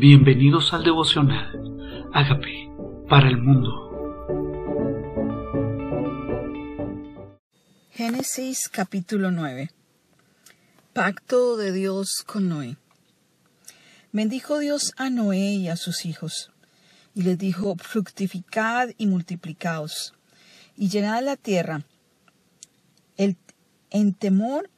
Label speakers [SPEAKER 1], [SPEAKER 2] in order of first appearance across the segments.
[SPEAKER 1] Bienvenidos al devocional. Hágame para el mundo.
[SPEAKER 2] Génesis capítulo 9. Pacto de Dios con Noé. Bendijo Dios a Noé y a sus hijos, y les dijo, fructificad y multiplicaos, y llenad la tierra. El, en temor,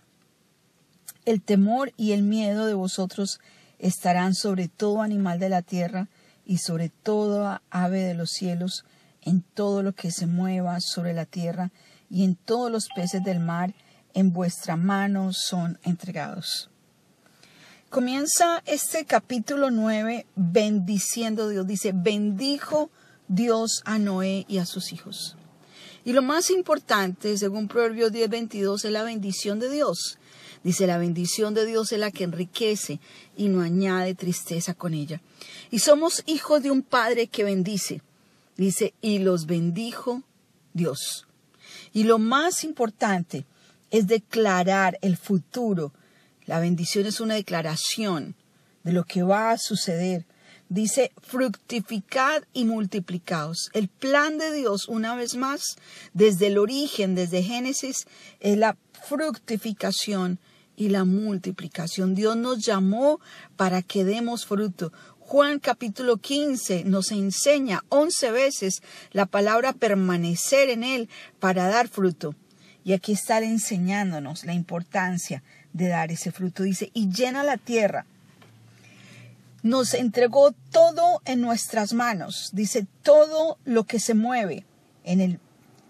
[SPEAKER 2] el temor y el miedo de vosotros estarán sobre todo animal de la tierra y sobre toda ave de los cielos, en todo lo que se mueva sobre la tierra y en todos los peces del mar, en vuestra mano son entregados. Comienza este capítulo 9 bendiciendo Dios. Dice, bendijo Dios a Noé y a sus hijos. Y lo más importante, según Proverbios 10, 22, es la bendición de Dios. Dice, la bendición de Dios es la que enriquece y no añade tristeza con ella. Y somos hijos de un Padre que bendice. Dice, y los bendijo Dios. Y lo más importante es declarar el futuro la bendición es una declaración de lo que va a suceder. Dice, fructificad y multiplicaos. El plan de Dios, una vez más, desde el origen, desde Génesis, es la fructificación y la multiplicación. Dios nos llamó para que demos fruto. Juan capítulo 15 nos enseña once veces la palabra permanecer en Él para dar fruto. Y aquí está enseñándonos la importancia de dar ese fruto. Dice, y llena la tierra. Nos entregó todo en nuestras manos. Dice, todo lo que se mueve en, el,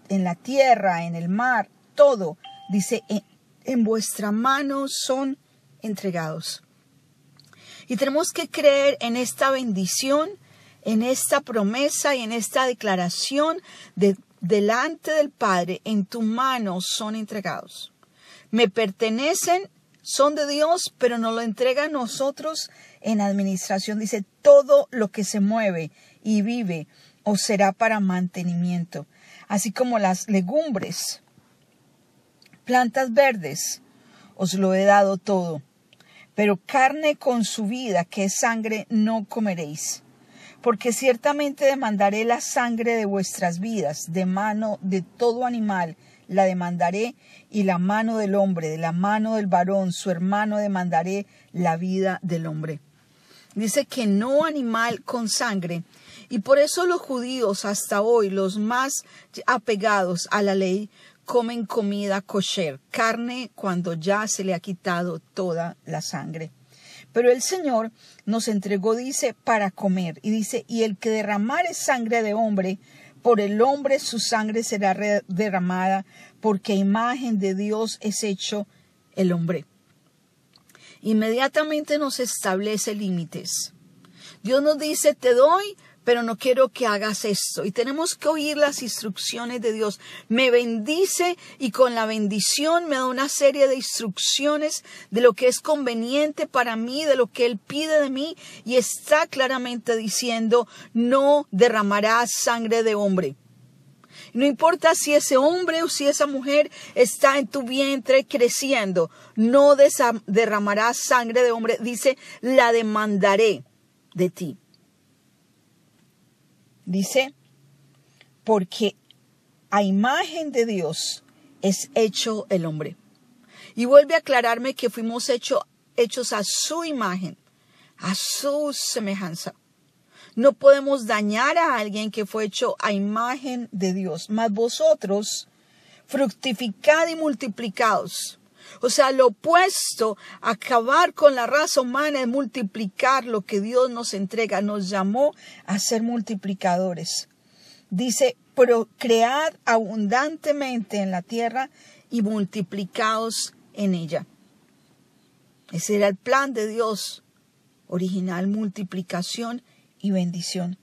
[SPEAKER 2] en la tierra, en el mar, todo. Dice, en, vuestra mano son entregados. Y tenemos que creer en esta bendición, en esta promesa y en esta declaración de delante del Padre, en tu mano son entregados. Me pertenecen son de Dios, pero nos lo entrega a nosotros en administración. Dice, todo lo que se mueve y vive os será para mantenimiento, así como las legumbres, plantas verdes, os lo he dado todo. Pero carne con su vida, que es sangre, no comeréis. Porque ciertamente demandaré la sangre de vuestras vidas, de mano de todo animal, la demandaré, y la mano del hombre, de la mano del varón, su hermano demandaré la vida del hombre. Dice que no animal con sangre, y por eso los judíos hasta hoy, los más apegados a la ley, comen comida kosher, carne cuando ya se le ha quitado toda la sangre. Pero el Señor nos entregó, dice, para comer, y dice, y el que derramare sangre de hombre, por el hombre su sangre será derramada, porque imagen de Dios es hecho el hombre. Inmediatamente nos establece límites. Dios nos dice, te doy, pero no quiero que hagas esto. Y tenemos que oír las instrucciones de Dios. Me bendice y con la bendición me da una serie de instrucciones de lo que es conveniente para mí, de lo que Él pide de mí. Y está claramente diciendo, no derramarás sangre de hombre. No importa si ese hombre o si esa mujer está en tu vientre creciendo, no derramarás sangre de hombre. Dice, la demandaré de ti. Dice, porque a imagen de Dios es hecho el hombre. Y vuelve a aclararme que fuimos hecho, hechos a su imagen, a su semejanza. No podemos dañar a alguien que fue hecho a imagen de Dios. Mas vosotros fructificad y multiplicaos. O sea, lo opuesto, acabar con la raza humana es multiplicar lo que Dios nos entrega. Nos llamó a ser multiplicadores. Dice, cread abundantemente en la tierra y multiplicaos en ella. Ese era el plan de Dios original, multiplicación y bendición.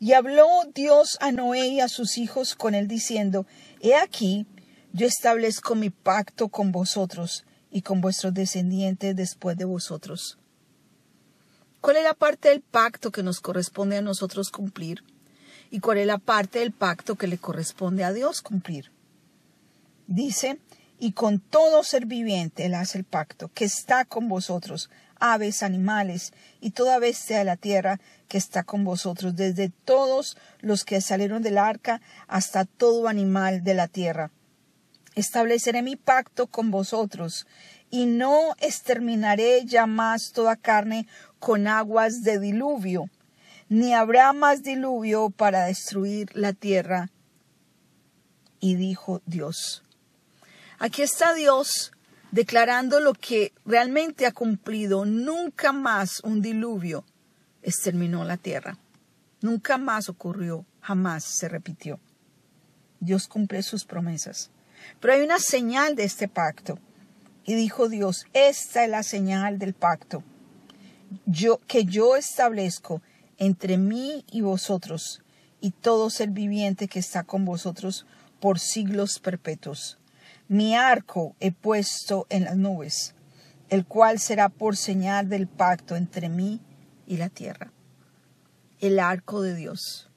[SPEAKER 2] Y habló Dios a Noé y a sus hijos con él diciendo, He aquí, yo establezco mi pacto con vosotros y con vuestros descendientes después de vosotros. ¿Cuál es la parte del pacto que nos corresponde a nosotros cumplir? ¿Y cuál es la parte del pacto que le corresponde a Dios cumplir? Dice, y con todo ser viviente él hace el pacto, que está con vosotros, aves, animales y toda bestia de la tierra que está con vosotros, desde todos los que salieron del arca hasta todo animal de la tierra. Estableceré mi pacto con vosotros, y no exterminaré ya más toda carne con aguas de diluvio, ni habrá más diluvio para destruir la tierra. Y dijo Dios. Aquí está Dios declarando lo que realmente ha cumplido. Nunca más un diluvio exterminó la tierra. Nunca más ocurrió, jamás se repitió. Dios cumple sus promesas. Pero hay una señal de este pacto. Y dijo Dios, esta es la señal del pacto yo, que yo establezco entre mí y vosotros y todo ser viviente que está con vosotros por siglos perpetuos. Mi arco he puesto en las nubes, el cual será por señal del pacto entre mí y la tierra. El arco de Dios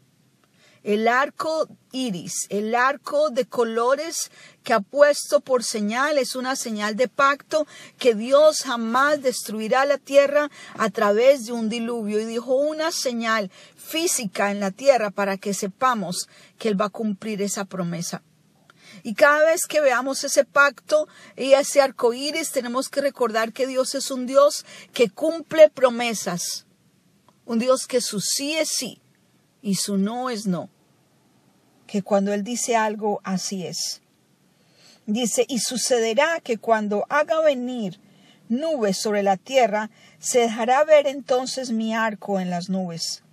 [SPEAKER 2] el arco iris, el arco de colores que ha puesto por señal, es una señal de pacto que Dios jamás destruirá la tierra a través de un diluvio y dijo una señal física en la tierra para que sepamos que Él va a cumplir esa promesa. Y cada vez que veamos ese pacto y ese arco iris, tenemos que recordar que Dios es un Dios que cumple promesas. Un Dios que su sí es sí y su no es no que cuando Él dice algo, así es. Dice, y sucederá que cuando haga venir nubes sobre la tierra, se dejará ver entonces mi arco en las nubes,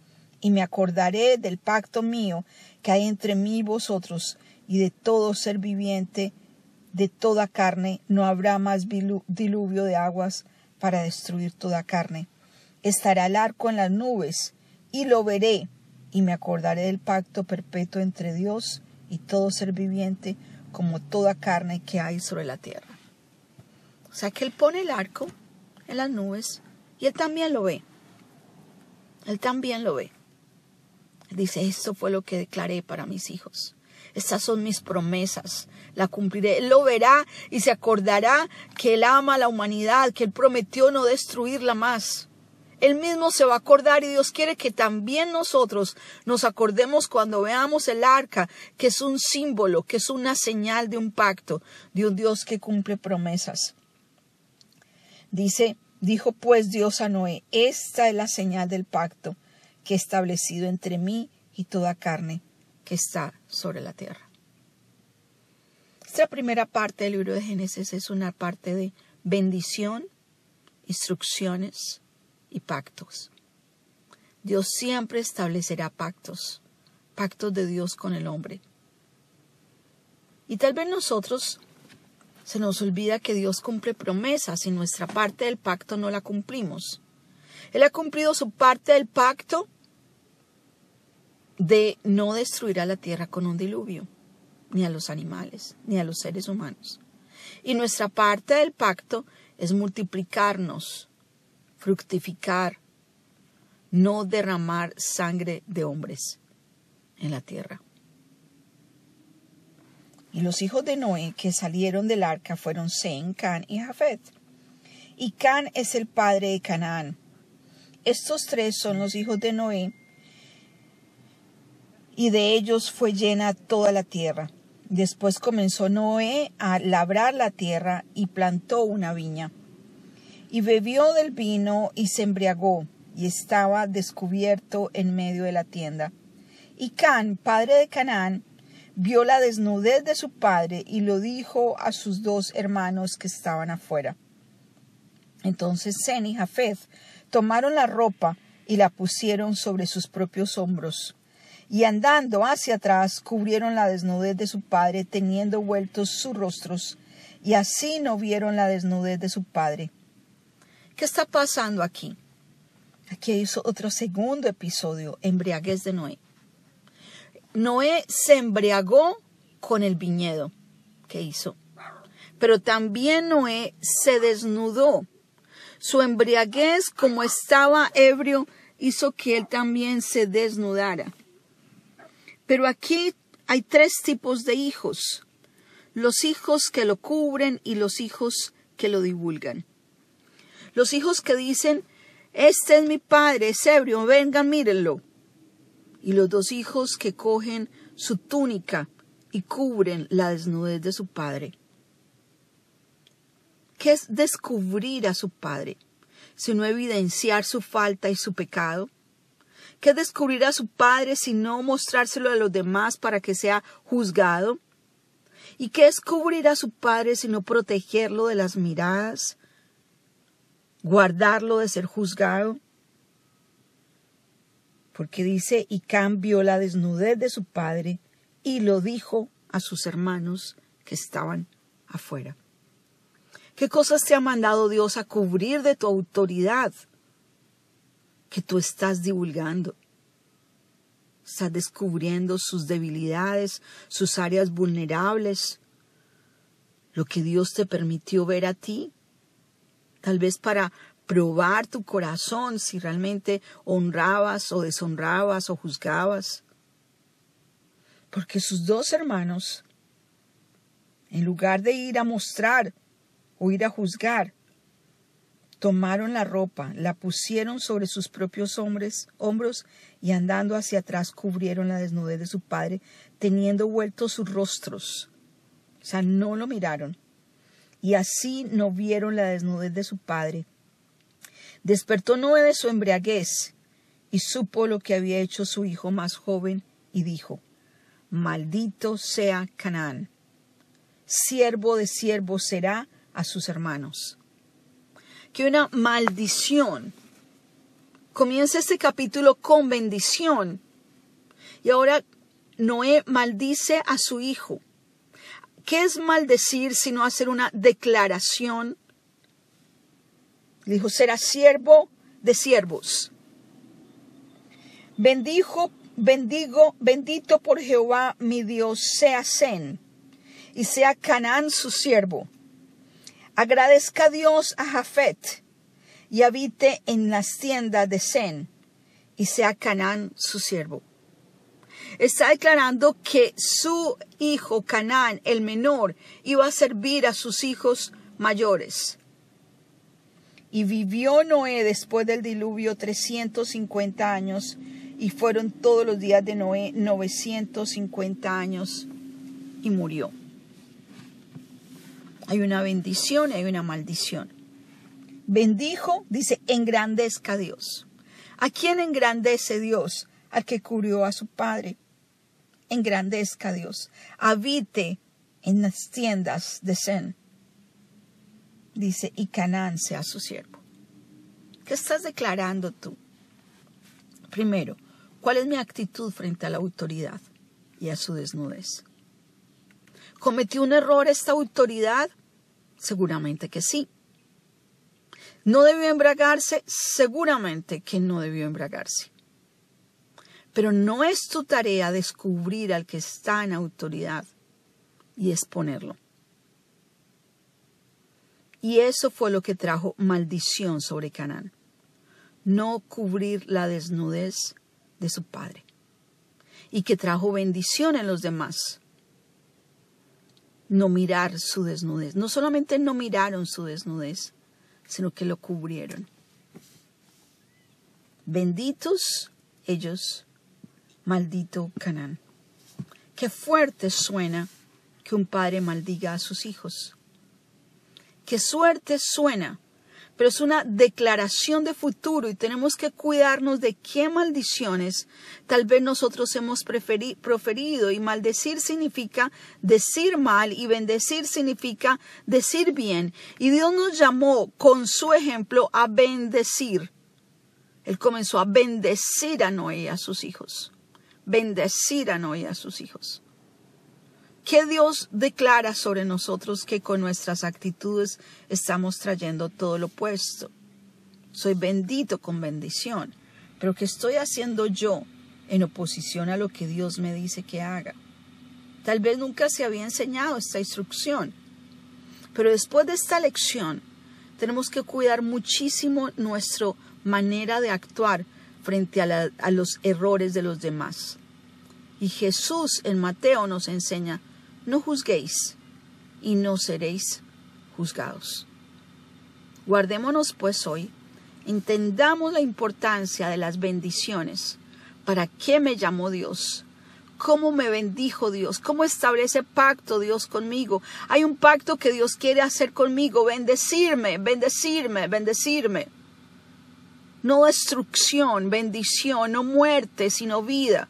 [SPEAKER 2] y me acordaré del pacto mío que hay entre mí y vosotros, y de todo ser viviente, de toda carne, no habrá más diluvio de aguas para destruir toda carne. Estará el arco en las nubes, y lo veré, y me acordaré del pacto perpetuo entre Dios y todo ser viviente, como toda carne que hay sobre la tierra. O sea que Él pone el arco en las nubes y Él también lo ve. Él también lo ve. dice, esto fue lo que declaré para mis hijos. Estas son mis promesas, la cumpliré. Él lo verá y se acordará que Él ama a la humanidad, que Él prometió no destruirla más. Él mismo se va a acordar y Dios quiere que también nosotros nos acordemos cuando veamos el arca, que es un símbolo, que es una señal de un pacto, de un Dios que cumple promesas. Dice, dijo pues Dios a Noé, esta es la señal del pacto que he establecido entre mí y toda carne que está sobre la tierra. Esta primera parte del libro de Génesis es una parte de bendición, instrucciones, y pactos. Dios siempre establecerá pactos, pactos de Dios con el hombre. Y tal vez nosotros se nos olvida que Dios cumple promesas y nuestra parte del pacto no la cumplimos. Él ha cumplido su parte del pacto de no destruir a la tierra con un diluvio, ni a los animales, ni a los seres humanos. Y nuestra parte del pacto es multiplicarnos, fructificar, no derramar sangre de hombres en la tierra. Y los hijos de Noé que salieron del arca fueron Sem, Can y Jafet. Y Can es el padre de Canaán. Estos tres son los hijos de Noé, y de ellos fue llena toda la tierra. Después comenzó Noé a labrar la tierra y plantó una viña y bebió del vino y se embriagó, y estaba descubierto en medio de la tienda. Y Can, padre de Canaán, vio la desnudez de su padre y lo dijo a sus dos hermanos que estaban afuera. Entonces Zen y Jafet tomaron la ropa y la pusieron sobre sus propios hombros, y andando hacia atrás cubrieron la desnudez de su padre, teniendo vueltos sus rostros, y así no vieron la desnudez de su padre. ¿Qué está pasando aquí? Aquí hay otro segundo episodio, embriaguez de Noé. Noé se embriagó con el viñedo que hizo, pero también Noé se desnudó. Su embriaguez, como estaba ebrio, hizo que él también se desnudara. Pero aquí hay tres tipos de hijos. los hijos que lo cubren y los hijos que lo divulgan. Los hijos que dicen, este es mi padre, es ebrio, vengan, mírenlo. Y los dos hijos que cogen su túnica y cubren la desnudez de su padre. ¿Qué es descubrir a su padre? Sino evidenciar su falta y su pecado. ¿Qué es descubrir a su padre sino mostrárselo a los demás para que sea juzgado? ¿Y qué es cubrir a su padre sino protegerlo de las miradas, guardarlo de ser juzgado. Porque dice, y cambió la desnudez de su padre y lo dijo a sus hermanos que estaban afuera. ¿Qué cosas te ha mandado Dios a cubrir de tu autoridad que tú estás divulgando? Estás descubriendo sus debilidades, sus áreas vulnerables, lo que Dios te permitió ver a ti tal vez para probar tu corazón si realmente honrabas o deshonrabas o juzgabas. Porque sus dos hermanos, en lugar de ir a mostrar o ir a juzgar, tomaron la ropa, la pusieron sobre sus propios hombres, hombros y andando hacia atrás cubrieron la desnudez de su padre, teniendo vueltos sus rostros. O sea, no lo miraron y así no vieron la desnudez de su padre. Despertó Noé de su embriaguez y supo lo que había hecho su hijo más joven y dijo, Maldito sea Canaán, siervo de siervo será a sus hermanos. Que una maldición. Comienza este capítulo con bendición. Y ahora Noé maldice a su hijo. ¿Qué es maldecir sino hacer una declaración? Dijo, será siervo de siervos. Bendijo, bendigo, bendito por Jehová mi Dios sea Zen y sea Canaán su siervo. Agradezca Dios a Jafet y habite en las tiendas de Zen y sea Canaán su siervo está declarando que su hijo Canaán, el menor, iba a servir a sus hijos mayores. Y vivió Noé después del diluvio 350 años, y fueron todos los días de Noé 950 años, y murió. Hay una bendición y hay una maldición. Bendijo, dice, engrandezca a Dios. ¿A quién engrandece Dios? Al que cubrió a su padre engrandezca a Dios, habite en las tiendas de Zen. Dice, y Canaán sea su siervo. ¿Qué estás declarando tú? Primero, ¿cuál es mi actitud frente a la autoridad y a su desnudez? ¿Cometió un error esta autoridad? Seguramente que sí. ¿No debió embragarse? Seguramente que no debió embragarse. Pero no es tu tarea descubrir al que está en autoridad y exponerlo. Y eso fue lo que trajo maldición sobre Canaán. No cubrir la desnudez de su padre. Y que trajo bendición en los demás. No mirar su desnudez. No solamente no miraron su desnudez, sino que lo cubrieron. Benditos ellos maldito Canaán. Qué fuerte suena que un padre maldiga a sus hijos. Qué suerte suena, pero es una declaración de futuro y tenemos que cuidarnos de qué maldiciones tal vez nosotros hemos proferido y maldecir significa decir mal y bendecir significa decir bien. Y Dios nos llamó con su ejemplo a bendecir. Él comenzó a bendecir a Noé y a sus hijos bendecir a Noé y a sus hijos. ¿Qué Dios declara sobre nosotros que con nuestras actitudes estamos trayendo todo lo opuesto? Soy bendito con bendición, pero ¿qué estoy haciendo yo en oposición a lo que Dios me dice que haga? Tal vez nunca se había enseñado esta instrucción, pero después de esta lección tenemos que cuidar muchísimo nuestra manera de actuar frente a, los errores de los demás. Y Jesús en Mateo nos enseña, no juzguéis y no seréis juzgados. Guardémonos pues hoy, entendamos la importancia de las bendiciones. ¿Para qué me llamó Dios? ¿Cómo me bendijo Dios? ¿Cómo establece pacto Dios conmigo? Hay un pacto que Dios quiere hacer conmigo, bendecirme, bendecirme, bendecirme. No destrucción, bendición, no muerte, sino vida.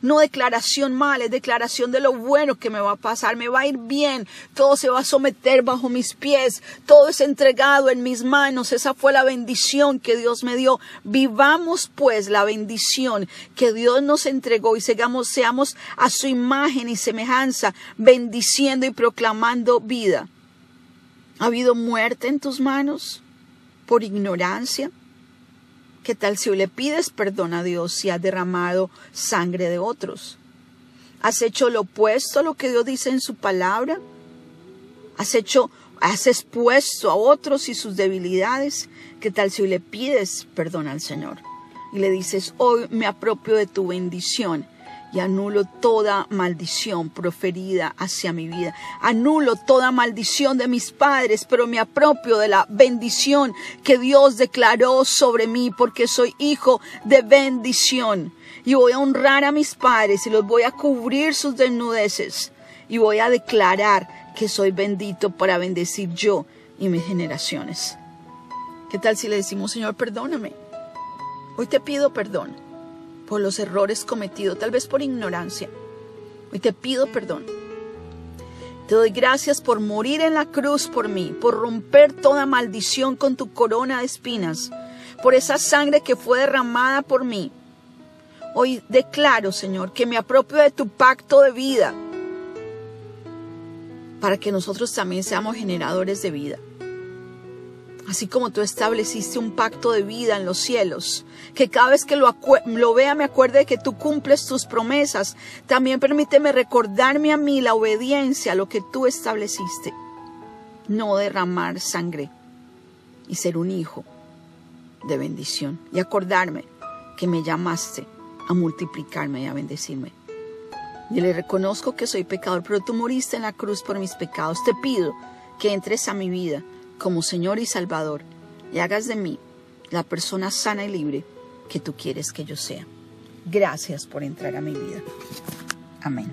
[SPEAKER 2] No declaración mala, es declaración de lo bueno que me va a pasar, me va a ir bien, todo se va a someter bajo mis pies, todo es entregado en mis manos, esa fue la bendición que Dios me dio. Vivamos pues la bendición que Dios nos entregó y seamos, seamos a su imagen y semejanza, bendiciendo y proclamando vida. ¿Ha habido muerte en tus manos por ignorancia? ¿Qué tal si le pides perdón a Dios si has derramado sangre de otros? ¿Has hecho lo opuesto a lo que Dios dice en su palabra? ¿Has hecho, has expuesto a otros y sus debilidades? ¿Qué tal si le pides perdón al Señor? Y le dices, hoy me apropio de tu bendición y anulo toda maldición proferida hacia mi vida. Anulo toda maldición de mis padres, pero me apropio de la bendición que Dios declaró sobre mí porque soy hijo de bendición. Y voy a honrar a mis padres y los voy a cubrir sus desnudeces y voy a declarar que soy bendito para bendecir yo y mis generaciones. ¿Qué tal si le decimos, Señor, perdóname? Hoy te pido perdón por los errores cometidos, tal vez por ignorancia. Hoy te pido perdón. Te doy gracias por morir en la cruz por mí, por romper toda maldición con tu corona de espinas, por esa sangre que fue derramada por mí. Hoy declaro, Señor, que me apropio de tu pacto de vida, para que nosotros también seamos generadores de vida así como tú estableciste un pacto de vida en los cielos, que cada vez que lo, vea me acuerde de que tú cumples tus promesas, también permíteme recordarme a mí la obediencia a lo que tú estableciste, no derramar sangre y ser un hijo de bendición y acordarme que me llamaste a multiplicarme y a bendecirme. Y le reconozco que soy pecador, pero tú moriste en la cruz por mis pecados. Te pido que entres a mi vida como Señor y Salvador y hagas de mí la persona sana y libre que tú quieres que yo sea. Gracias por entrar a mi vida. Amén.